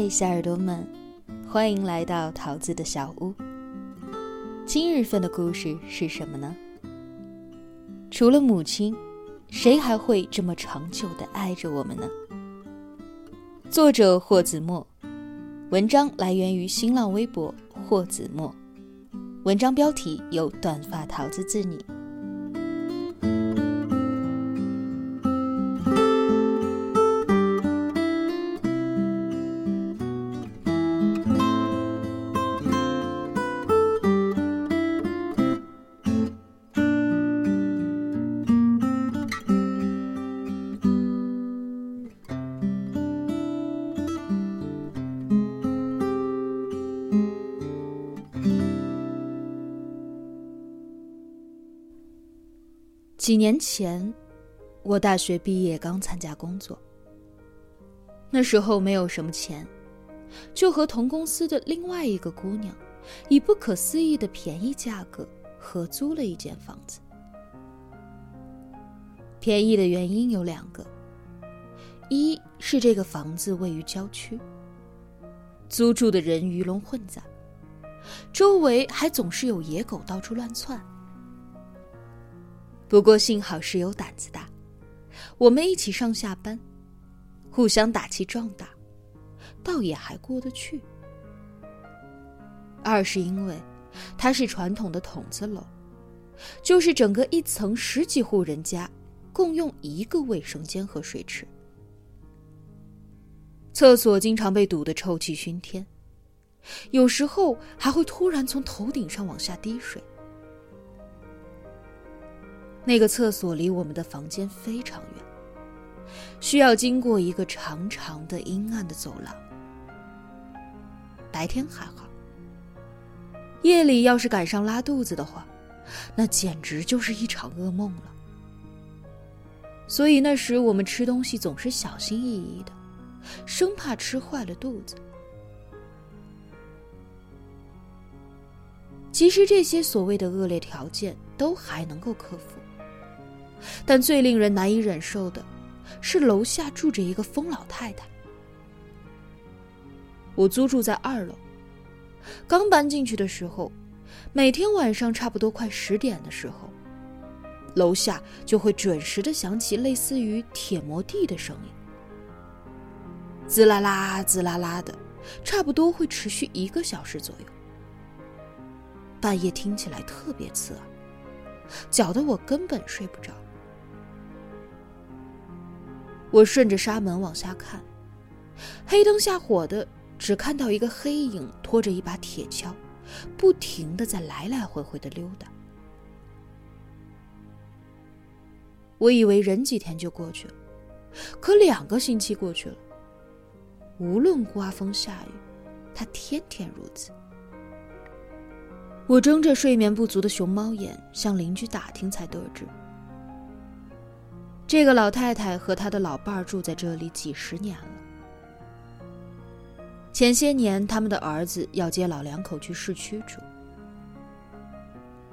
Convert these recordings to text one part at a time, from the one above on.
嗨，小耳朵们，欢迎来到桃子的小屋。今日份的故事是什么呢？除了母亲，谁还会这么长久的爱着我们呢？作者霍子墨，文章来源于新浪微博霍子墨，文章标题由短发桃子自拟。几年前，我大学毕业刚参加工作。那时候没有什么钱，就和同公司的另外一个姑娘，以不可思议的便宜价格合租了一间房子。便宜的原因有两个：一是这个房子位于郊区，租住的人鱼龙混杂，周围还总是有野狗到处乱窜。不过幸好室友胆子大，我们一起上下班，互相打气壮大，倒也还过得去。二是因为它是传统的筒子楼，就是整个一层十几户人家共用一个卫生间和水池，厕所经常被堵得臭气熏天，有时候还会突然从头顶上往下滴水。那个厕所离我们的房间非常远，需要经过一个长长的阴暗的走廊。白天还好，夜里要是赶上拉肚子的话，那简直就是一场噩梦了。所以那时我们吃东西总是小心翼翼的，生怕吃坏了肚子。其实这些所谓的恶劣条件都还能够克服。但最令人难以忍受的，是楼下住着一个疯老太太。我租住在二楼，刚搬进去的时候，每天晚上差不多快十点的时候，楼下就会准时的响起类似于铁磨地的声音，滋啦啦、滋啦啦的，差不多会持续一个小时左右。半夜听起来特别刺耳，搅得我根本睡不着。我顺着纱门往下看，黑灯瞎火的，只看到一个黑影拖着一把铁锹，不停的在来来回回的溜达。我以为忍几天就过去了，可两个星期过去了，无论刮风下雨，他天天如此。我睁着睡眠不足的熊猫眼向邻居打听，才得知。这个老太太和她的老伴儿住在这里几十年了。前些年，他们的儿子要接老两口去市区住。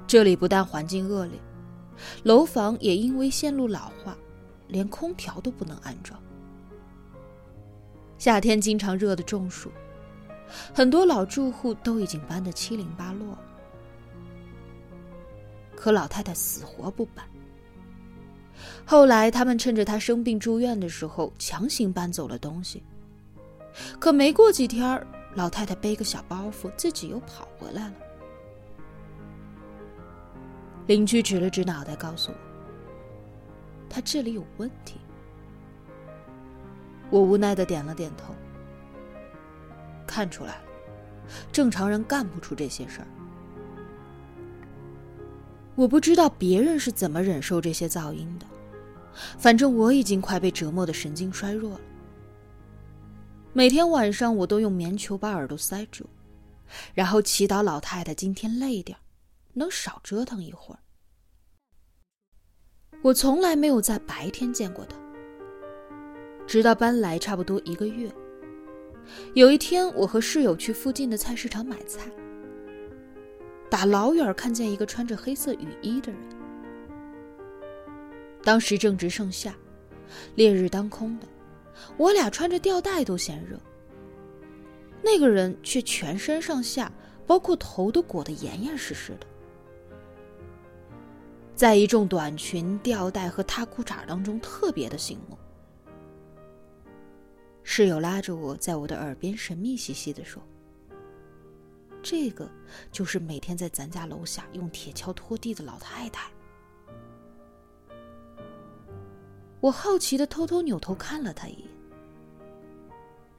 这里不但环境恶劣，楼房也因为线路老化，连空调都不能安装。夏天经常热得中暑，很多老住户都已经搬得七零八落了。可老太太死活不搬。后来，他们趁着他生病住院的时候，强行搬走了东西。可没过几天，老太太背个小包袱，自己又跑回来了。邻居指了指脑袋，告诉我：“他这里有问题。”我无奈的点了点头。看出来了，正常人干不出这些事儿。我不知道别人是怎么忍受这些噪音的。反正我已经快被折磨的神经衰弱了。每天晚上我都用棉球把耳朵塞住，然后祈祷老太太今天累点能少折腾一会儿。我从来没有在白天见过她，直到搬来差不多一个月。有一天，我和室友去附近的菜市场买菜，打老远看见一个穿着黑色雨衣的人。当时正值盛夏，烈日当空的，我俩穿着吊带都嫌热。那个人却全身上下，包括头都裹得严严实实的。在一众短裙、吊带和塌裤衩当中，特别的醒目。室友拉着我在我的耳边神秘兮兮的说：“这个就是每天在咱家楼下用铁锹拖地的老太太。”我好奇的偷偷扭头看了他一眼。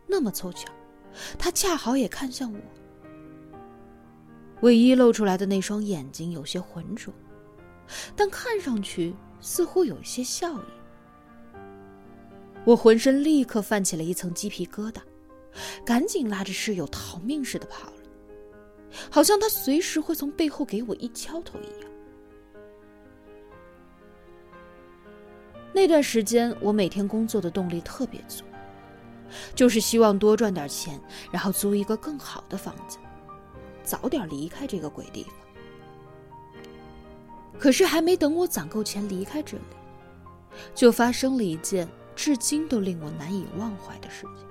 那么凑巧，他恰好也看向我。唯一露出来的那双眼睛有些浑浊。但看上去似乎有一些笑意，我浑身立刻泛起了一层鸡皮疙瘩，赶紧拉着室友逃命似的跑，好像他随时会从背后给我一敲头一样。那段时间，我每天工作的动力特别足，就是希望多赚点钱，然后租一个更好的房子，早点离开这个鬼地方。可是还没等我攒够钱离开这里，就发生了一件至今都令我难以忘怀的事情。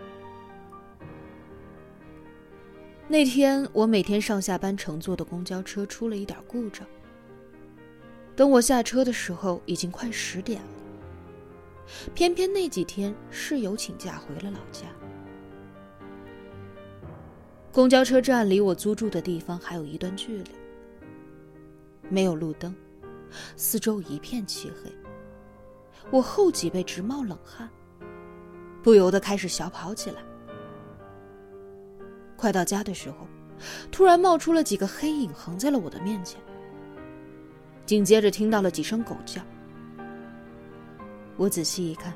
那天我每天上下班乘坐的公交车出了一点故障。等我下车的时候，已经快十点了。偏偏那几天室友请假回了老家。公交车站离我租住的地方还有一段距离，没有路灯。四周一片漆黑，我后脊背直冒冷汗，不由得开始小跑起来。快到家的时候，突然冒出了几个黑影，横在了我的面前。紧接着听到了几声狗叫，我仔细一看，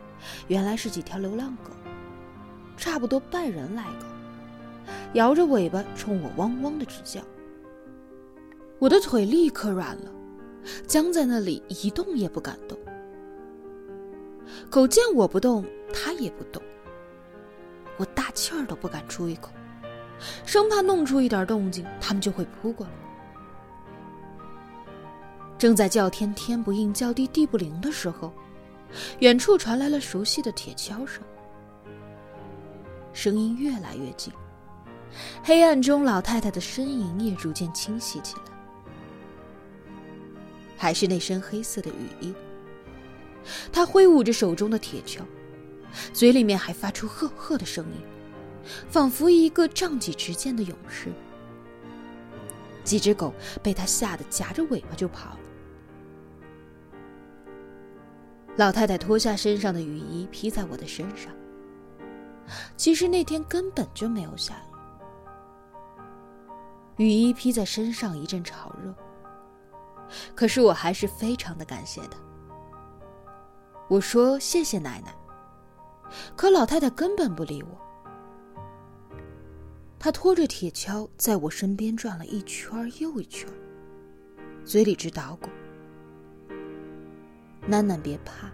原来是几条流浪狗，差不多半人来高，摇着尾巴冲我汪汪的直叫。我的腿立刻软了。僵在那里一动也不敢动。狗见我不动，它也不动。我大气儿都不敢出一口，生怕弄出一点动静，他们就会扑过来。正在叫天天不应，叫地地不灵的时候，远处传来了熟悉的铁锹声，声音越来越近，黑暗中老太太的身影也逐渐清晰起来。还是那身黑色的雨衣。他挥舞着手中的铁锹，嘴里面还发出呵呵的声音，仿佛一个仗戟执剑的勇士。几只狗被他吓得夹着尾巴就跑了。老太太脱下身上的雨衣披在我的身上。其实那天根本就没有下雨，雨衣披在身上一阵潮热。可是我还是非常的感谢他。我说谢谢奶奶，可老太太根本不理我。他拖着铁锹在我身边转了一圈又一圈，嘴里直捣鼓：“楠楠别怕，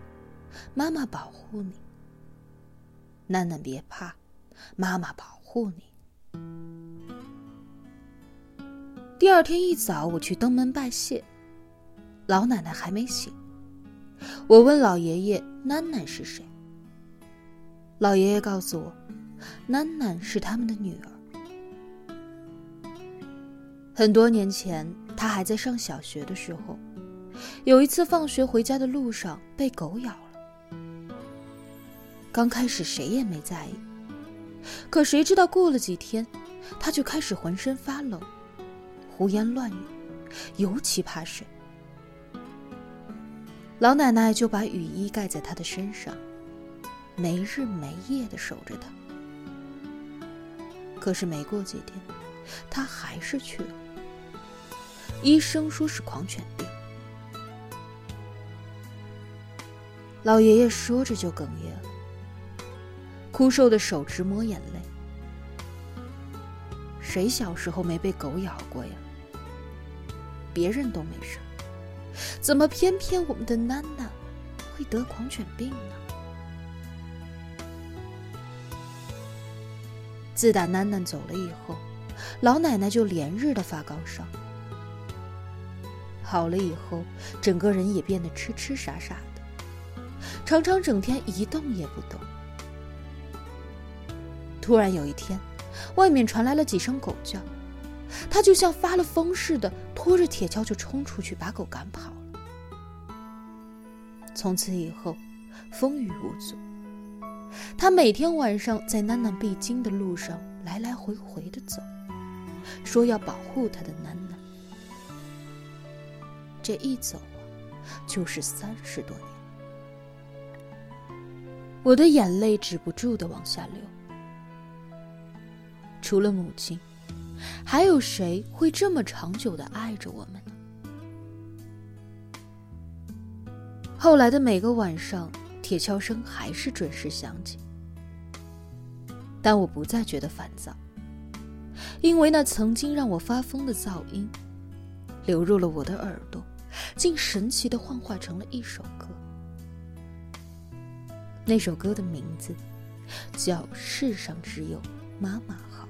妈妈保护你。楠楠别怕，妈妈保护你。”第二天一早，我去登门拜谢。老奶奶还没醒，我问老爷爷：“囡囡是谁？”老爷爷告诉我：“囡囡是他们的女儿。”很多年前，他还在上小学的时候，有一次放学回家的路上被狗咬了。刚开始谁也没在意，可谁知道过了几天，他就开始浑身发冷，胡言乱语，尤其怕水。老奶奶就把雨衣盖在他的身上，没日没夜的守着他。可是没过几天，他还是去了。医生说是狂犬病。老爷爷说着就哽咽了，枯瘦的手直抹眼泪。谁小时候没被狗咬过呀？别人都没事。怎么偏偏我们的囡囡会得狂犬病呢？自打囡囡走了以后，老奶奶就连日的发高烧。好了以后，整个人也变得痴痴傻傻的，常常整天一动也不动。突然有一天，外面传来了几声狗叫，他就像发了疯似的，拖着铁锹就冲出去把狗赶跑了。从此以后，风雨无阻。他每天晚上在囡囡必经的路上来来回回的走，说要保护他的囡囡。这一走啊，就是三十多年。我的眼泪止不住的往下流。除了母亲，还有谁会这么长久的爱着我们呢？后来的每个晚上，铁锹声还是准时响起，但我不再觉得烦躁，因为那曾经让我发疯的噪音，流入了我的耳朵。竟神奇的幻化成了一首歌。那首歌的名字叫《世上只有妈妈好》。